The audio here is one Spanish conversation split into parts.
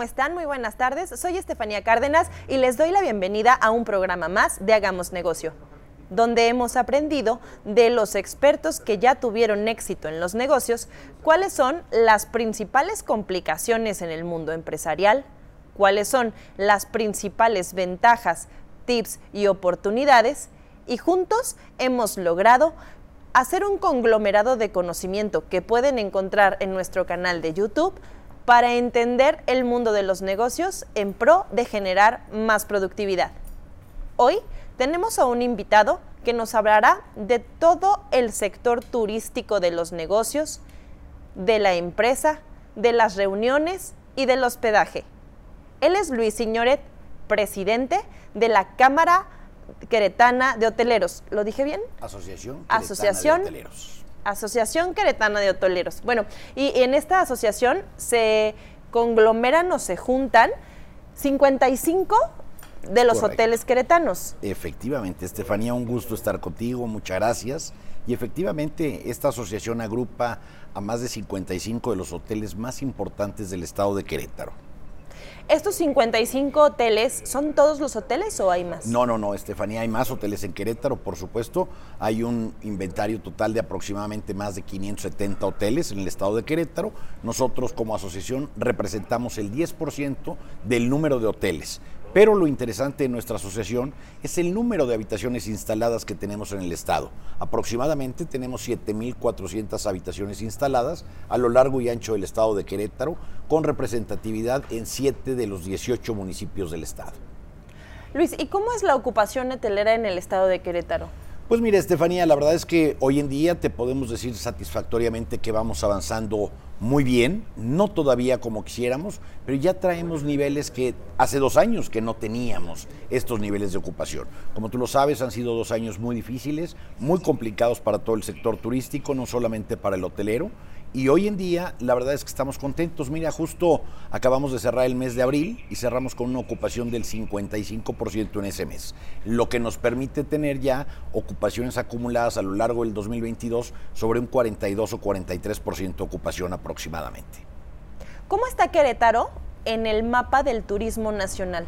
¿cómo están? Muy buenas tardes. Soy Estefanía Cárdenas y les doy la bienvenida a un programa más de Hagamos Negocio, donde hemos aprendido de los expertos que ya tuvieron éxito en los negocios cuáles son las principales complicaciones en el mundo empresarial, cuáles son las principales ventajas, tips y oportunidades y juntos hemos logrado hacer un conglomerado de conocimiento que pueden encontrar en nuestro canal de YouTube para entender el mundo de los negocios en pro de generar más productividad. Hoy tenemos a un invitado que nos hablará de todo el sector turístico de los negocios, de la empresa, de las reuniones y del hospedaje. Él es Luis Signoret, presidente de la Cámara Queretana de Hoteleros. ¿Lo dije bien? Asociación. Asociación. De Hoteleros. Asociación Queretana de Hoteleros. Bueno, y en esta asociación se conglomeran o se juntan 55 de los Correcto. hoteles queretanos. Efectivamente, Estefanía, un gusto estar contigo, muchas gracias. Y efectivamente, esta asociación agrupa a más de 55 de los hoteles más importantes del estado de Querétaro. ¿Estos 55 hoteles son todos los hoteles o hay más? No, no, no, Estefanía, hay más hoteles en Querétaro, por supuesto. Hay un inventario total de aproximadamente más de 570 hoteles en el estado de Querétaro. Nosotros como asociación representamos el 10% del número de hoteles. Pero lo interesante de nuestra asociación es el número de habitaciones instaladas que tenemos en el estado. Aproximadamente tenemos 7.400 habitaciones instaladas a lo largo y ancho del estado de Querétaro, con representatividad en 7 de los 18 municipios del estado. Luis, ¿y cómo es la ocupación hotelera en el estado de Querétaro? Pues mira, Estefanía, la verdad es que hoy en día te podemos decir satisfactoriamente que vamos avanzando muy bien, no todavía como quisiéramos, pero ya traemos niveles que hace dos años que no teníamos estos niveles de ocupación. Como tú lo sabes, han sido dos años muy difíciles, muy complicados para todo el sector turístico, no solamente para el hotelero. Y hoy en día, la verdad es que estamos contentos. Mira, justo acabamos de cerrar el mes de abril y cerramos con una ocupación del 55% en ese mes, lo que nos permite tener ya ocupaciones acumuladas a lo largo del 2022 sobre un 42 o 43% de ocupación aproximadamente. ¿Cómo está Querétaro en el mapa del turismo nacional?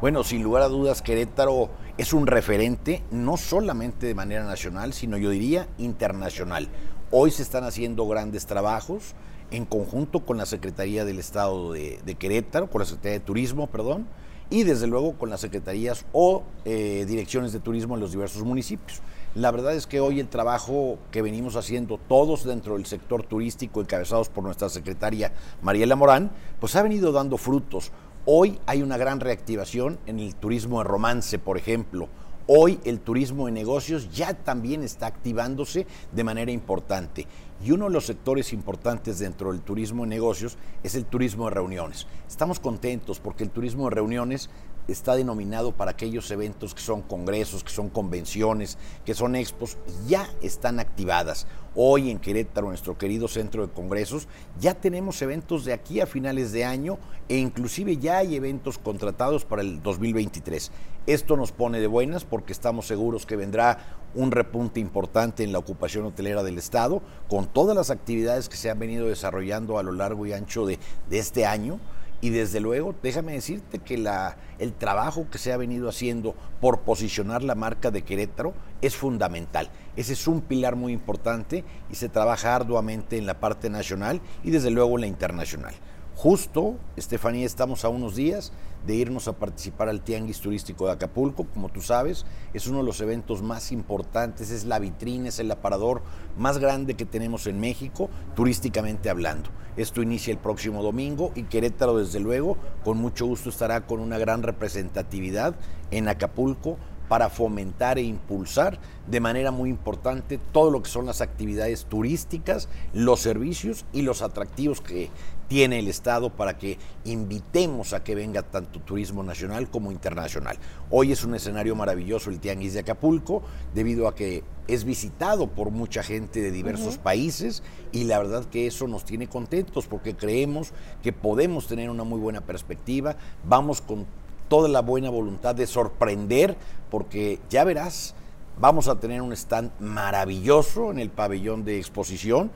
Bueno, sin lugar a dudas, Querétaro es un referente, no solamente de manera nacional, sino yo diría internacional. Hoy se están haciendo grandes trabajos en conjunto con la Secretaría del Estado de, Querétaro, con la Secretaría de Turismo, perdón, y desde luego con las secretarías o eh, direcciones de turismo en los diversos municipios. La verdad es que hoy el trabajo que venimos haciendo todos dentro del sector turístico, encabezados por nuestra secretaria Mariela Morán, pues ha venido dando frutos. Hoy hay una gran reactivación en el turismo de romance, por ejemplo. Hoy el turismo de negocios ya también está activándose de manera importante. Y uno de los sectores importantes dentro del turismo de negocios es el turismo de reuniones. Estamos contentos porque el turismo de reuniones está denominado para aquellos eventos que son congresos, que son convenciones, que son expos, ya están activadas. Hoy en Querétaro, nuestro querido centro de congresos, ya tenemos eventos de aquí a finales de año e inclusive ya hay eventos contratados para el 2023. Esto nos pone de buenas porque estamos seguros que vendrá un repunte importante en la ocupación hotelera del Estado, con todas las actividades que se han venido desarrollando a lo largo y ancho de, de este año. Y desde luego, déjame decirte que la, el trabajo que se ha venido haciendo por posicionar la marca de Querétaro es fundamental. Ese es un pilar muy importante y se trabaja arduamente en la parte nacional y desde luego en la internacional. Justo, Estefanía, estamos a unos días de irnos a participar al Tianguis Turístico de Acapulco, como tú sabes, es uno de los eventos más importantes, es la vitrina, es el aparador más grande que tenemos en México, turísticamente hablando. Esto inicia el próximo domingo y Querétaro, desde luego, con mucho gusto estará con una gran representatividad en Acapulco para fomentar e impulsar de manera muy importante todo lo que son las actividades turísticas, los servicios y los atractivos que tiene el Estado para que invitemos a que venga tanto turismo nacional como internacional. Hoy es un escenario maravilloso el Tianguis de Acapulco, debido a que es visitado por mucha gente de diversos uh -huh. países y la verdad que eso nos tiene contentos porque creemos que podemos tener una muy buena perspectiva, vamos con toda la buena voluntad de sorprender, porque ya verás, vamos a tener un stand maravilloso en el pabellón de exposición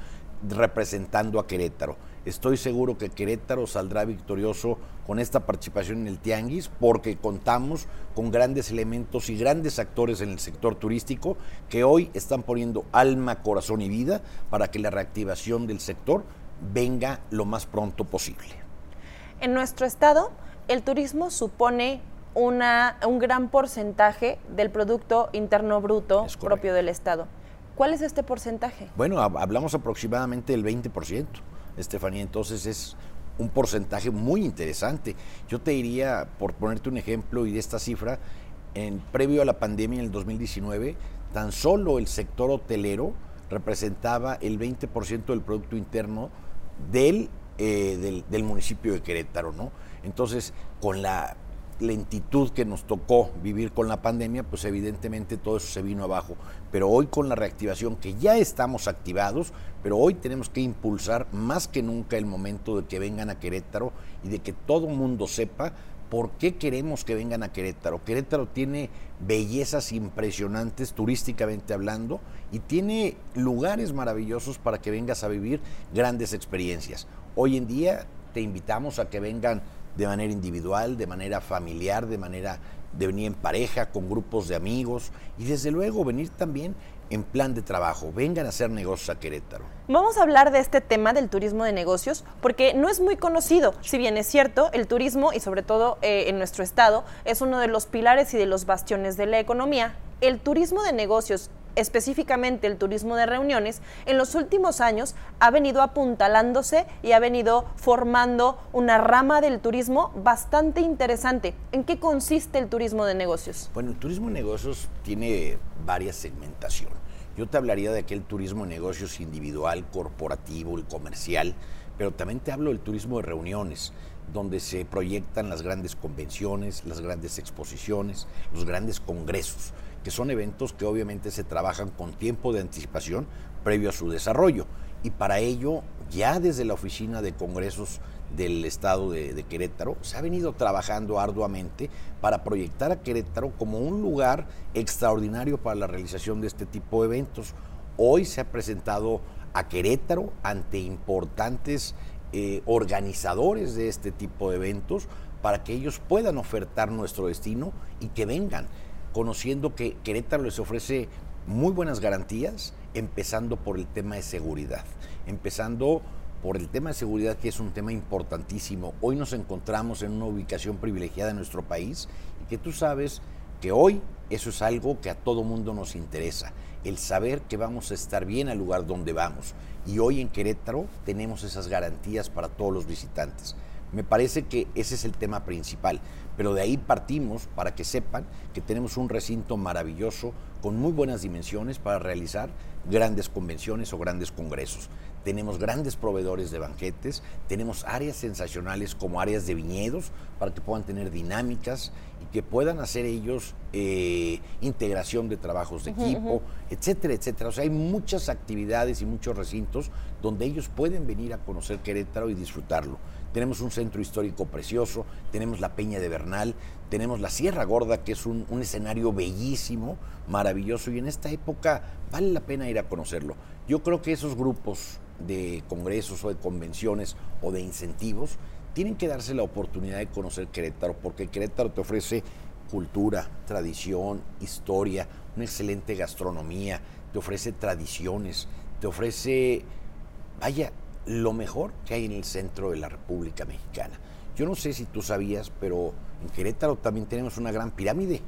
representando a Querétaro. Estoy seguro que Querétaro saldrá victorioso con esta participación en el Tianguis porque contamos con grandes elementos y grandes actores en el sector turístico que hoy están poniendo alma, corazón y vida para que la reactivación del sector venga lo más pronto posible. En nuestro estado, el turismo supone una, un gran porcentaje del Producto Interno Bruto propio del Estado. ¿Cuál es este porcentaje? Bueno, hablamos aproximadamente del 20%, Estefanía, entonces es un porcentaje muy interesante. Yo te diría, por ponerte un ejemplo y de esta cifra, en previo a la pandemia en el 2019, tan solo el sector hotelero representaba el 20% del Producto Interno del, eh, del, del, municipio de Querétaro, ¿no? Entonces, con la lentitud que nos tocó vivir con la pandemia, pues evidentemente todo eso se vino abajo. Pero hoy con la reactivación, que ya estamos activados, pero hoy tenemos que impulsar más que nunca el momento de que vengan a Querétaro y de que todo mundo sepa por qué queremos que vengan a Querétaro. Querétaro tiene bellezas impresionantes turísticamente hablando y tiene lugares maravillosos para que vengas a vivir grandes experiencias. Hoy en día te invitamos a que vengan de manera individual, de manera familiar, de manera de venir en pareja, con grupos de amigos y desde luego venir también en plan de trabajo. Vengan a hacer negocios a Querétaro. Vamos a hablar de este tema del turismo de negocios porque no es muy conocido. Si bien es cierto, el turismo y sobre todo eh, en nuestro estado es uno de los pilares y de los bastiones de la economía. El turismo de negocios específicamente el turismo de reuniones, en los últimos años ha venido apuntalándose y ha venido formando una rama del turismo bastante interesante. ¿En qué consiste el turismo de negocios? Bueno, el turismo de negocios tiene varias segmentaciones. Yo te hablaría de aquel turismo de negocios individual, corporativo, el comercial, pero también te hablo del turismo de reuniones, donde se proyectan las grandes convenciones, las grandes exposiciones, los grandes congresos que son eventos que obviamente se trabajan con tiempo de anticipación previo a su desarrollo. Y para ello, ya desde la oficina de congresos del estado de, Querétaro, se ha venido trabajando arduamente para proyectar a Querétaro como un lugar extraordinario para la realización de este tipo de eventos. Hoy se ha presentado a Querétaro ante importantes eh, organizadores de este tipo de eventos para que ellos puedan ofertar nuestro destino y que vengan conociendo que Querétaro les ofrece muy buenas garantías, empezando por el tema de seguridad, empezando por el tema de seguridad que es un tema importantísimo. Hoy nos encontramos en una ubicación privilegiada en nuestro país y que tú sabes que hoy eso es algo que a todo mundo nos interesa, el saber que vamos a estar bien al lugar donde vamos. Y hoy en Querétaro tenemos esas garantías para todos los visitantes. Me parece que ese es el tema principal, pero de ahí partimos para que sepan que tenemos un recinto maravilloso con muy buenas dimensiones para realizar grandes convenciones o grandes congresos. Tenemos grandes proveedores de banquetes, tenemos áreas sensacionales como áreas de viñedos para que puedan tener dinámicas y que puedan hacer ellos eh, integración de trabajos de equipo, etcétera, etcétera. O sea, hay muchas actividades y muchos recintos donde ellos pueden venir a conocer Querétaro y disfrutarlo. Tenemos un centro histórico precioso, tenemos la Peña de Bernal, tenemos la Sierra Gorda, que es un, escenario bellísimo, maravilloso, y en esta época vale la pena ir a conocerlo. Yo creo que esos grupos de congresos o de convenciones o de incentivos tienen que darse la oportunidad de conocer Querétaro, porque Querétaro te ofrece cultura, tradición, historia, una excelente gastronomía, te ofrece tradiciones, te ofrece, vaya, lo mejor que hay en el centro de la República Mexicana. Yo no sé si tú sabías, pero en Querétaro también tenemos una gran pirámide.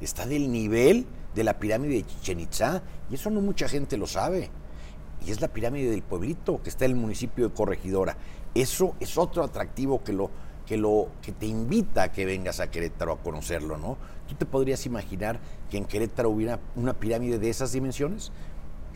Está del nivel de la pirámide de Chichen Itza y eso no mucha gente lo sabe. Y es la pirámide del pueblito que está en el municipio de Corregidora. Eso es otro atractivo que lo que lo que te invita a que vengas a Querétaro a conocerlo, ¿no? ¿Tú te podrías imaginar que en Querétaro hubiera una pirámide de esas dimensiones?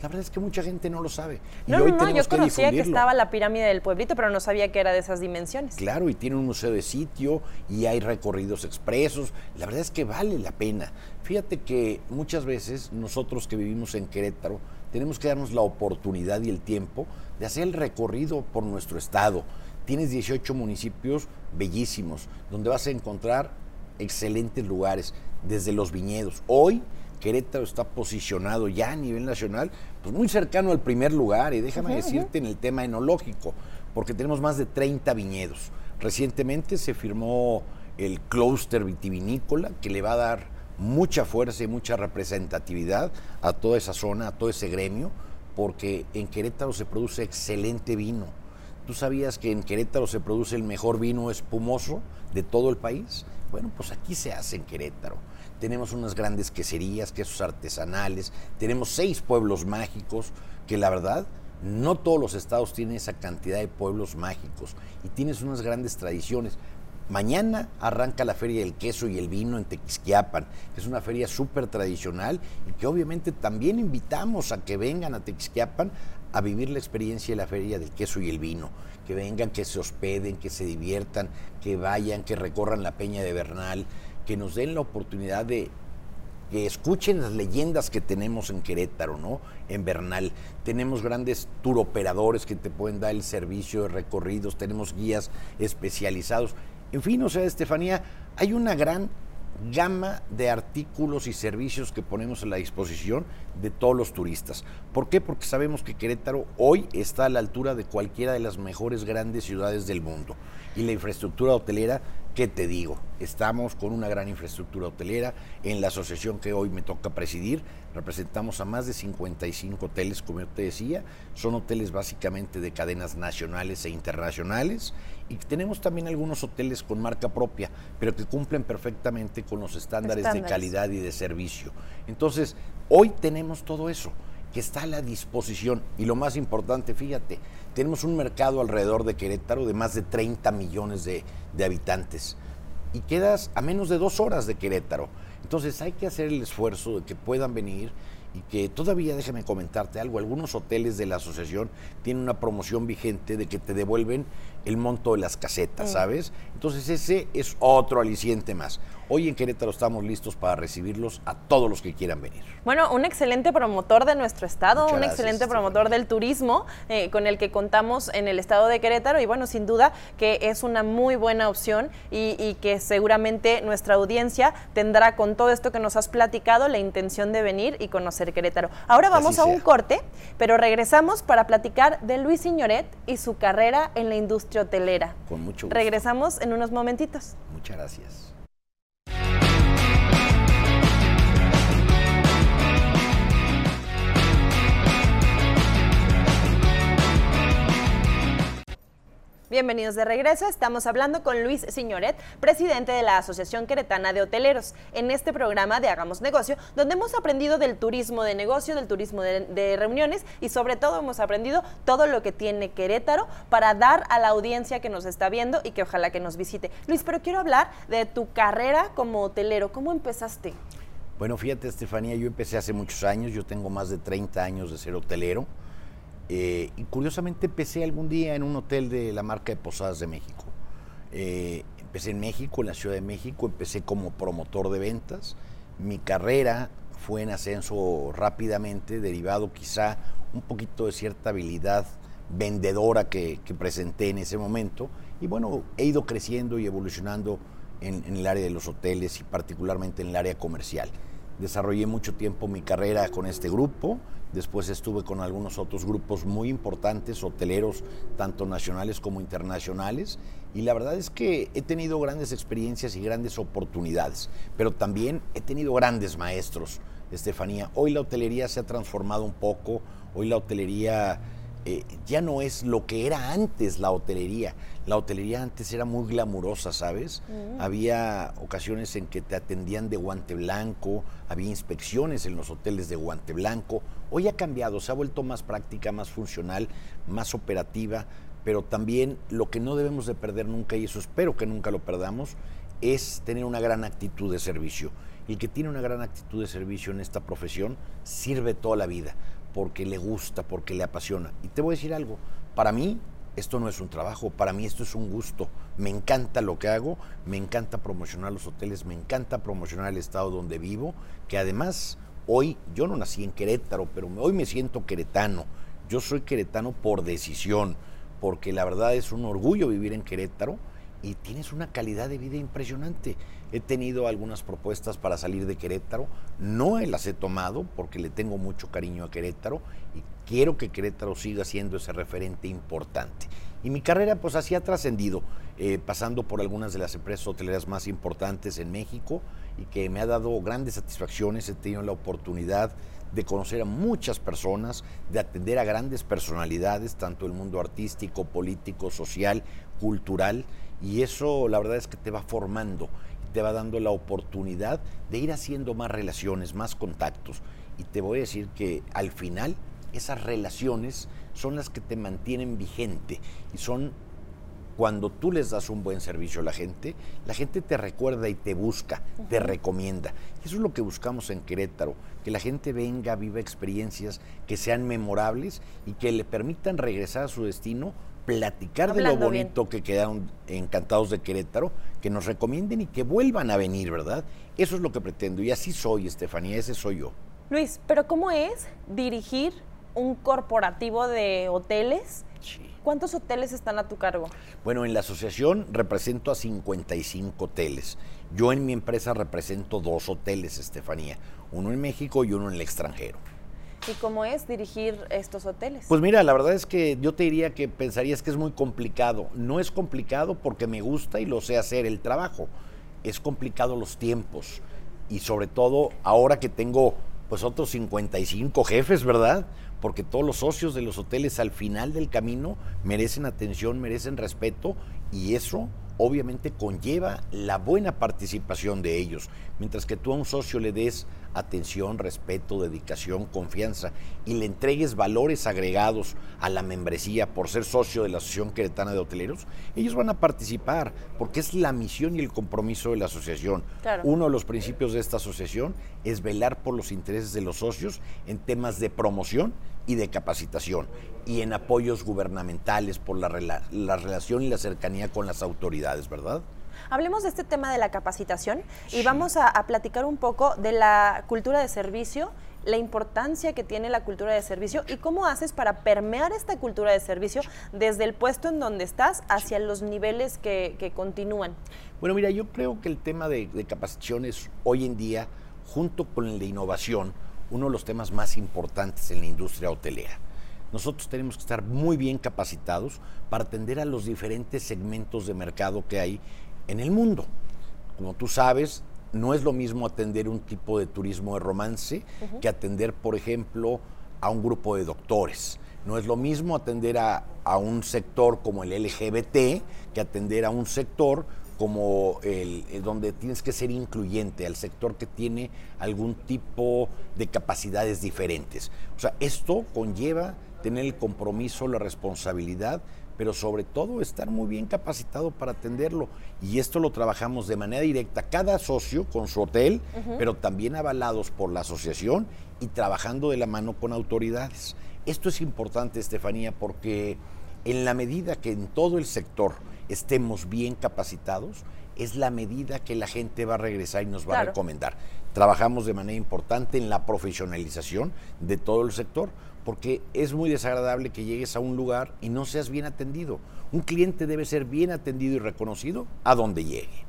La verdad es que mucha gente no lo sabe. no, no, yo conocía que estaba la pirámide del pueblito, pero no sabía que era de esas dimensiones. Claro, y tiene un museo de sitio y hay recorridos expresos. La verdad es que vale la pena. Fíjate que muchas veces nosotros que vivimos en Querétaro tenemos que darnos la oportunidad y el tiempo de hacer el recorrido por nuestro estado. Tienes 18 municipios bellísimos, donde vas a encontrar excelentes lugares, desde los viñedos. Hoy Querétaro está posicionado ya a nivel nacional, pues muy cercano al primer lugar, y déjame decirte en el tema enológico, porque tenemos más de 30 viñedos. Recientemente se firmó el clúster vitivinícola que le va a dar mucha fuerza y mucha representatividad a toda esa zona, a todo ese gremio, porque en Querétaro se produce excelente vino. ¿Tú sabías que en Querétaro se produce el mejor vino espumoso de todo el país? Bueno, pues aquí se hace en Querétaro. Tenemos unas grandes queserías, quesos artesanales, tenemos seis pueblos mágicos, que la verdad no todos los estados tienen esa cantidad de pueblos mágicos y tienes unas grandes tradiciones. Mañana arranca la Feria del Queso y el Vino en Tequisquiapan, que es una feria súper tradicional y que obviamente también invitamos a que vengan a Tequisquiapan a vivir la experiencia de la Feria del Queso y el Vino. Que vengan, que se hospeden, que se diviertan, que vayan, que recorran la Peña de Bernal, que nos den la oportunidad de que escuchen las leyendas que tenemos en Querétaro, ¿no? En Bernal. Tenemos grandes turoperadores que te pueden dar el servicio de recorridos, tenemos guías especializados. En fin, o sea, Estefanía, hay una gran gama de artículos y servicios que ponemos a la disposición de todos los turistas. ¿Por qué? Porque sabemos que Querétaro hoy está a la altura de cualquiera de las mejores grandes ciudades del mundo. Y la infraestructura hotelera ¿Qué te digo? Estamos con una gran infraestructura hotelera. En la asociación que hoy me toca presidir, representamos a más de 55 hoteles, como yo te decía. Son hoteles básicamente de cadenas nacionales e internacionales. Y tenemos también algunos hoteles con marca propia, pero que cumplen perfectamente con los estándares, de calidad y de servicio. Entonces, hoy tenemos todo eso que está a la disposición. Y lo más importante, fíjate, tenemos un mercado alrededor de Querétaro de más de 30 millones de, habitantes y quedas a menos de dos horas de Querétaro. Entonces hay que hacer el esfuerzo de que puedan venir y que todavía, déjame comentarte algo, algunos hoteles de la asociación tienen una promoción vigente de que te devuelven el monto de las casetas, mm. ¿sabes? Entonces ese es otro aliciente más. Hoy en Querétaro estamos listos para recibirlos a todos los que quieran venir. Bueno, un excelente promotor de nuestro estado, un excelente promotor del turismo eh, con el que contamos en el estado de Querétaro y bueno, sin duda que es una muy buena opción y, que seguramente nuestra audiencia tendrá con todo esto que nos has platicado la intención de venir y conocer Querétaro. Ahora vamos a un corte, pero regresamos para platicar de Luis Signoret y su carrera en la industria hotelera. Con mucho gusto. Regresamos en unos momentitos. Muchas gracias. Bienvenidos de regreso. Estamos hablando con Luis Signoret, presidente de la Asociación Queretana de Hoteleros, en este programa de Hagamos Negocio, donde hemos aprendido del turismo de negocio, del turismo de, reuniones y sobre todo hemos aprendido todo lo que tiene Querétaro para dar a la audiencia que nos está viendo y que ojalá que nos visite. Luis, pero quiero hablar de tu carrera como hotelero. ¿Cómo empezaste? Bueno, fíjate, Estefanía, yo empecé hace muchos años, yo tengo más de 30 años de ser hotelero. Eh, y curiosamente empecé algún día en un hotel de la marca de Posadas de México. Eh, empecé en México, en la Ciudad de México, empecé como promotor de ventas. Mi carrera fue en ascenso rápidamente, derivado quizá un poquito de cierta habilidad vendedora que, presenté en ese momento. Y bueno, he ido creciendo y evolucionando en, en, el área de los hoteles y particularmente en el área comercial. Desarrollé mucho tiempo mi carrera con este grupo Después estuve con algunos otros grupos muy importantes, hoteleros, tanto nacionales como internacionales. Y la verdad es que he tenido grandes experiencias y grandes oportunidades, pero también he tenido grandes maestros, Estefanía. Hoy la hotelería se ha transformado un poco, hoy la hotelería eh, ya no es lo que era antes la hotelería. La hotelería antes era muy glamurosa, ¿sabes? Mm. Había ocasiones en que te atendían de guante blanco, había inspecciones en los hoteles de guante blanco. Hoy ha cambiado, se ha vuelto más práctica, más funcional, más operativa, pero también lo que no debemos de perder nunca, y eso espero que nunca lo perdamos, es tener una gran actitud de servicio. Y el que tiene una gran actitud de servicio en esta profesión sirve toda la vida porque le gusta, porque le apasiona. Y te voy a decir algo, para mí esto no es un trabajo, para mí esto es un gusto. Me encanta lo que hago, me encanta promocionar los hoteles, me encanta promocionar el estado donde vivo, que además hoy yo no nací en Querétaro, pero hoy me siento queretano. Yo soy queretano por decisión, porque la verdad es un orgullo vivir en Querétaro y tienes una calidad de vida impresionante. He tenido algunas propuestas para salir de Querétaro, no las he tomado porque le tengo mucho cariño a Querétaro y quiero que Querétaro siga siendo ese referente importante. Y mi carrera pues así ha trascendido, eh, pasando por algunas de las empresas hoteleras más importantes en México y que me ha dado grandes satisfacciones. He tenido la oportunidad de conocer a muchas personas, de atender a grandes personalidades, tanto el mundo artístico, político, social, cultural, y eso la verdad es que te va formando, te va dando la oportunidad de ir haciendo más relaciones, más contactos. Y te voy a decir que al final esas relaciones son las que te mantienen vigente y son cuando tú les das un buen servicio a la gente, la gente te recuerda y te busca, te recomienda. Eso es lo que buscamos en Querétaro, que la gente venga, viva experiencias que sean memorables y que le permitan regresar a su destino, platicar de lo bonito que quedaron encantados de Querétaro, que nos recomienden y que vuelvan a venir, ¿verdad? Eso es lo que pretendo y así soy, Estefanía, ese soy yo. Luis, pero ¿cómo es dirigir un corporativo de hoteles? ¿Cuántos hoteles están a tu cargo? Bueno, en la asociación represento a 55 hoteles. Yo en mi empresa represento dos hoteles, Estefanía, uno en México y uno en el extranjero. ¿Y cómo es dirigir estos hoteles? Pues mira, la verdad es que yo te diría que pensarías que es muy complicado. No es complicado porque me gusta y lo sé hacer el trabajo. Es complicado los tiempos. Y sobre todo ahora que tengo pues otros 55 jefes, ¿verdad? porque todos los socios de los hoteles al final del camino merecen atención, merecen respeto y eso obviamente conlleva la buena participación de ellos. Mientras que tú a un socio le des atención, respeto, dedicación, confianza y le entregues valores agregados a la membresía por ser socio de la Asociación Queretana de Hoteleros, ellos van a participar porque es la misión y el compromiso de la asociación. Uno de los principios de esta asociación es velar por los intereses de los socios en temas de promoción y de capacitación y en apoyos gubernamentales por la, la relación y la cercanía con las autoridades, ¿verdad? Hablemos de este tema de la capacitación y vamos a, platicar un poco de la cultura de servicio la importancia que tiene la cultura de servicio y cómo haces para permear esta cultura de servicio desde el puesto en donde estás hacia los niveles que, continúan. Bueno, mira, yo creo que el tema de, de, capacitación es hoy en día, junto con el de innovación, uno de los temas más importantes en la industria hotelera. Nosotros tenemos que estar muy bien capacitados para atender a los diferentes segmentos de mercado que hay en el mundo. Como tú sabes, no es lo mismo atender un tipo de turismo de romance que atender, por ejemplo, a un grupo de doctores. No es lo mismo atender a, un sector como el LGBT que atender a un sector como el, donde tienes que ser incluyente, al sector que tiene algún tipo de capacidades diferentes. O sea, esto conlleva tener el compromiso, la responsabilidad pero sobre todo estar muy bien capacitado para atenderlo. Y esto lo trabajamos de manera directa, cada socio con su hotel, pero también avalados por la asociación y trabajando de la mano con autoridades. Esto es importante, Estefanía, porque en la medida que en todo el sector estemos bien capacitados, es la medida que la gente va a regresar y nos va a recomendar. Trabajamos de manera importante en la profesionalización de todo el sector porque es muy desagradable que llegues a un lugar y no seas bien atendido. Un cliente debe ser bien atendido y reconocido a donde llegue.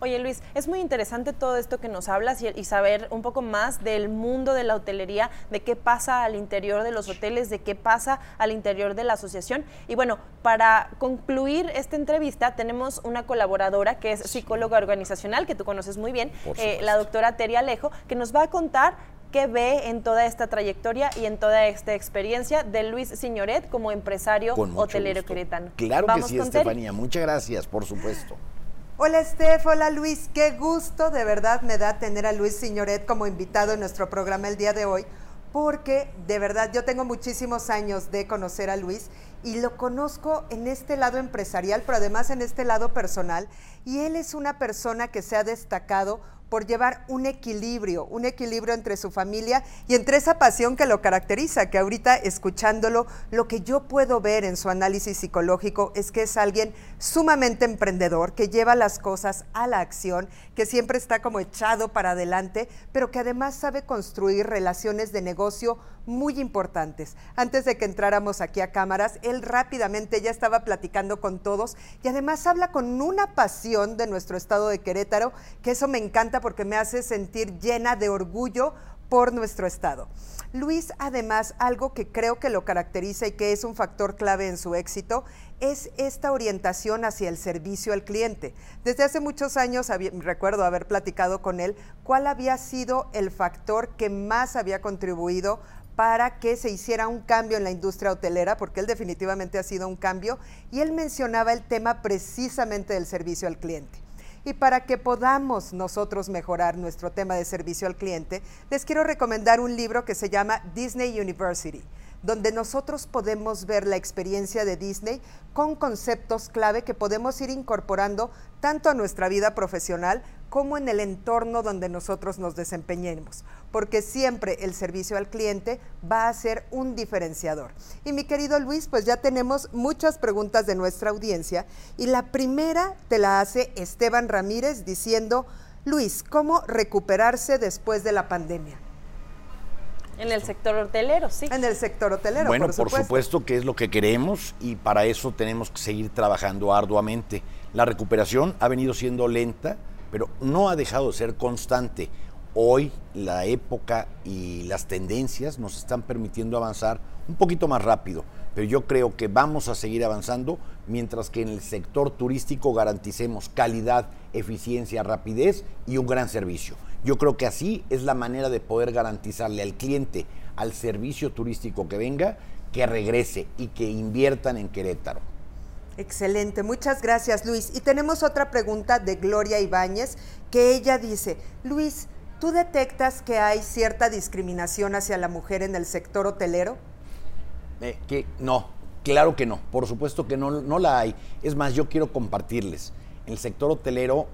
Oye Luis, es muy interesante todo esto que nos hablas y, saber un poco más del mundo de la hotelería, de qué pasa al interior de los hoteles, de qué pasa al interior de la asociación. Y bueno, para concluir esta entrevista tenemos una colaboradora que es psicóloga organizacional, que tú conoces muy bien, eh, la doctora Teri Alejo, que nos va a contar qué ve en toda esta trayectoria y en toda esta experiencia de Luis Signoret como empresario hotelero queretano. Claro que sí, Estefanía. Muchas gracias, por supuesto. Hola Estef, hola Luis, qué gusto de verdad me da tener a Luis Signoret como invitado en nuestro programa el día de hoy, porque de verdad yo tengo muchísimos años de conocer a Luis y lo conozco en este lado empresarial, pero además en este lado personal, y él es una persona que se ha destacado por llevar un equilibrio, un equilibrio entre su familia y entre esa pasión que lo caracteriza, que ahorita escuchándolo, lo que yo puedo ver en su análisis psicológico es que es alguien sumamente emprendedor, que lleva las cosas a la acción, que siempre está como echado para adelante, pero que además sabe construir relaciones de negocio muy importantes. Antes de que entráramos aquí a cámaras, él rápidamente ya estaba platicando con todos y además habla con una pasión de nuestro estado de Querétaro, que eso me encanta porque me hace sentir llena de orgullo por nuestro estado. Luis, además, algo que creo que lo caracteriza y que es un factor clave en su éxito es esta orientación hacia el servicio al cliente. Desde hace muchos años recuerdo haber platicado con él cuál había sido el factor que más había contribuido para que se hiciera un cambio en la industria hotelera, porque él definitivamente ha sido un cambio, y él mencionaba el tema precisamente del servicio al cliente. Y para que podamos nosotros mejorar nuestro tema de servicio al cliente, les quiero recomendar un libro que se llama Disney University donde nosotros podemos ver la experiencia de Disney con conceptos clave que podemos ir incorporando tanto a nuestra vida profesional como en el entorno donde nosotros nos desempeñemos, porque siempre el servicio al cliente va a ser un diferenciador. Y mi querido Luis, pues ya tenemos muchas preguntas de nuestra audiencia y la primera te la hace Esteban Ramírez diciendo, Luis, ¿cómo recuperarse después de la pandemia? En el sector hotelero, sí. En el sector hotelero. Bueno, por supuesto. por supuesto que es lo que queremos y para eso tenemos que seguir trabajando arduamente. La recuperación ha venido siendo lenta, pero no ha dejado de ser constante. Hoy la época y las tendencias nos están permitiendo avanzar un poquito más rápido, pero yo creo que vamos a seguir avanzando mientras que en el sector turístico garanticemos calidad, eficiencia, rapidez y un gran servicio. Yo creo que así es la manera de poder garantizarle al cliente, al servicio turístico que venga, que regrese y que inviertan en Querétaro. Excelente, muchas gracias Luis. Y tenemos otra pregunta de Gloria Ibáñez, que ella dice, Luis, ¿tú detectas que hay cierta discriminación hacia la mujer en el sector hotelero? Eh, que no, claro que no, por supuesto que no, no la hay. Es más, yo quiero compartirles, el sector hotelero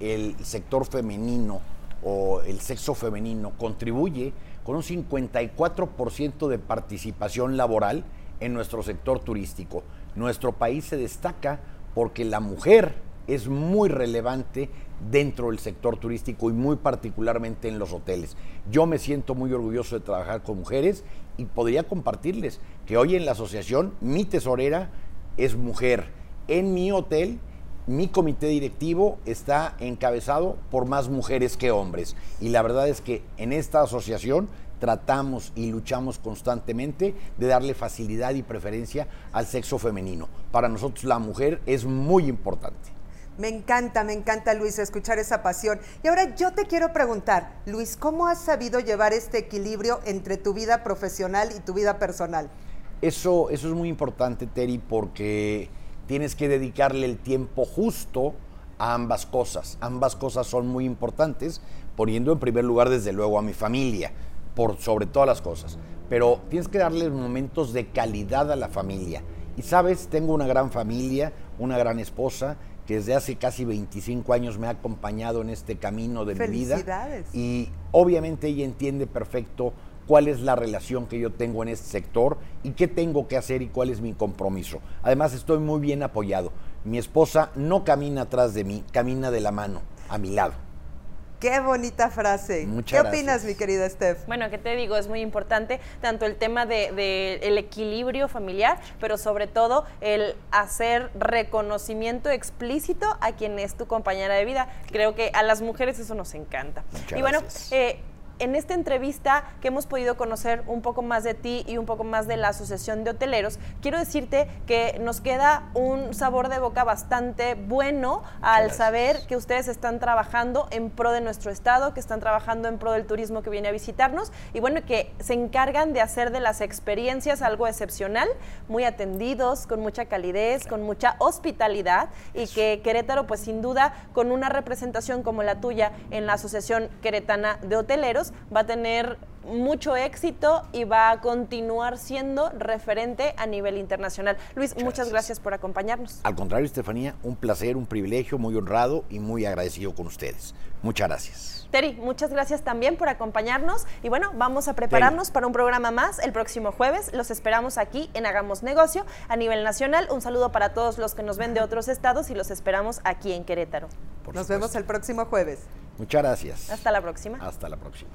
el sector femenino o el sexo femenino contribuye con un 54% de participación laboral en nuestro sector turístico. Nuestro país se destaca porque la mujer es muy relevante dentro del sector turístico y muy particularmente en los hoteles. Yo me siento muy orgulloso de trabajar con mujeres y podría compartirles que hoy en la asociación mi tesorera es mujer. En mi hotel mi comité directivo está encabezado por más mujeres que hombres. Y la verdad es que en esta asociación tratamos y luchamos constantemente de darle facilidad y preferencia al sexo femenino. Para nosotros la mujer es muy importante. Me encanta, me encanta Luis escuchar esa pasión. Y ahora yo te quiero preguntar, Luis, ¿cómo has sabido llevar este equilibrio entre tu vida profesional y tu vida personal? Eso, eso es muy importante, Terry, porque tienes que dedicarle el tiempo justo a ambas cosas. Ambas cosas son muy importantes, poniendo en primer lugar desde luego a mi familia, por sobre todas las cosas. Pero tienes que darle momentos de calidad a la familia. Y sabes, tengo una gran familia, una gran esposa que desde hace casi 25 años me ha acompañado en este camino de mi vida. Y obviamente ella entiende perfecto cuál es la relación que yo tengo en este sector y qué tengo que hacer y cuál es mi compromiso. Además estoy muy bien apoyado. Mi esposa no camina atrás de mí, camina de la mano, a mi lado. Qué bonita frase. Muchas ¿Qué opinas, mi querida Steph? Bueno, ¿qué te digo? Es muy importante tanto el tema del de, el equilibrio familiar, pero sobre todo el hacer reconocimiento explícito a quien es tu compañera de vida. Creo que a las mujeres eso nos encanta. Muchas y bueno, eh, en esta entrevista que hemos podido conocer un poco más de ti y un poco más de la Asociación de Hoteleros, quiero decirte que nos queda un sabor de boca bastante bueno al saber que ustedes están trabajando en pro de nuestro estado, que están trabajando en pro del turismo que viene a visitarnos y bueno, que se encargan de hacer de las experiencias algo excepcional, muy atendidos, con mucha calidez, con mucha hospitalidad y que Querétaro pues sin duda con una representación como la tuya en la Asociación Queretana de Hoteleros, va a tener mucho éxito y va a continuar siendo referente a nivel internacional. Luis, muchas, gracias. por acompañarnos. Al contrario, Estefanía, un placer, un privilegio, muy honrado y muy agradecido con ustedes. Muchas gracias. Terry, muchas gracias también por acompañarnos y bueno, vamos a prepararnos para un programa más el próximo jueves. Los esperamos aquí en Hagamos Negocio a nivel nacional. Un saludo para todos los que nos ven de otros estados y los esperamos aquí en Querétaro. nos vemos el próximo jueves. Muchas gracias. Hasta la próxima. Hasta la próxima.